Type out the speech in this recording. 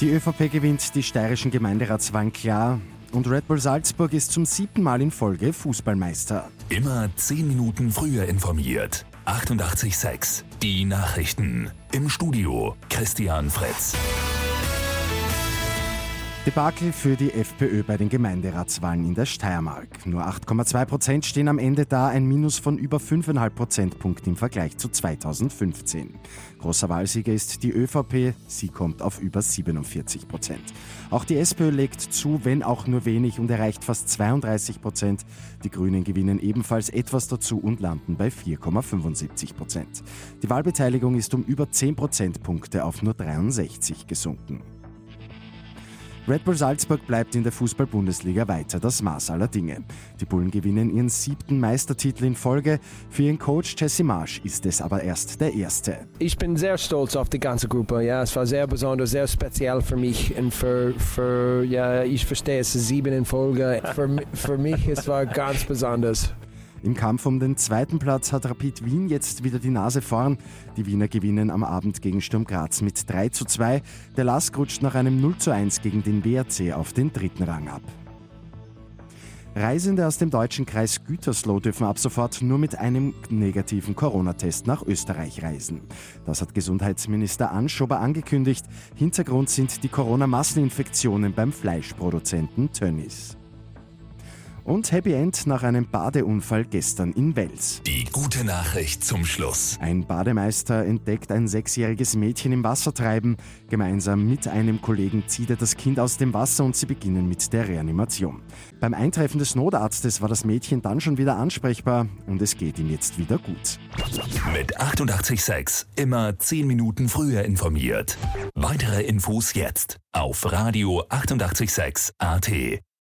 Die ÖVP gewinnt die steirischen Gemeinderatswahlen klar und Red Bull Salzburg ist zum siebten Mal in Folge Fußballmeister. Immer zehn Minuten früher informiert. 88,6. Die Nachrichten. Im Studio Christian Fritz. Debakel für die FPÖ bei den Gemeinderatswahlen in der Steiermark. Nur 8,2 Prozent stehen am Ende da, ein Minus von über 5,5 Prozentpunkten im Vergleich zu 2015. Großer Wahlsieger ist die ÖVP, sie kommt auf über 47 Prozent. Auch die SPÖ legt zu, wenn auch nur wenig und erreicht fast 32 Prozent. Die Grünen gewinnen ebenfalls etwas dazu und landen bei 4,75 Prozent. Die Wahlbeteiligung ist um über 10 Prozentpunkte auf nur 63 gesunken. Red Bull Salzburg bleibt in der Fußball-Bundesliga weiter das Maß aller Dinge. Die Bullen gewinnen ihren siebten Meistertitel in Folge. Für ihren Coach Jesse Marsch ist es aber erst der erste. Ich bin sehr stolz auf die ganze Gruppe. Ja, es war sehr besonders, sehr speziell für mich und für, für ja, ich verstehe es sieben in Folge. Für, für mich es war ganz besonders. Im Kampf um den zweiten Platz hat Rapid Wien jetzt wieder die Nase vorn. Die Wiener gewinnen am Abend gegen Sturm Graz mit 3 zu 2. Der Lask rutscht nach einem 0 zu 1 gegen den WRC auf den dritten Rang ab. Reisende aus dem deutschen Kreis Gütersloh dürfen ab sofort nur mit einem negativen Corona-Test nach Österreich reisen. Das hat Gesundheitsminister Anschober angekündigt. Hintergrund sind die Corona-Masseninfektionen beim Fleischproduzenten Tönnies. Und Happy End nach einem Badeunfall gestern in Wels. Die gute Nachricht zum Schluss. Ein Bademeister entdeckt ein sechsjähriges Mädchen im Wasser treiben. Gemeinsam mit einem Kollegen zieht er das Kind aus dem Wasser und sie beginnen mit der Reanimation. Beim Eintreffen des Notarztes war das Mädchen dann schon wieder ansprechbar und es geht ihm jetzt wieder gut. Mit 886 immer 10 Minuten früher informiert. Weitere Infos jetzt auf Radio 886 AT.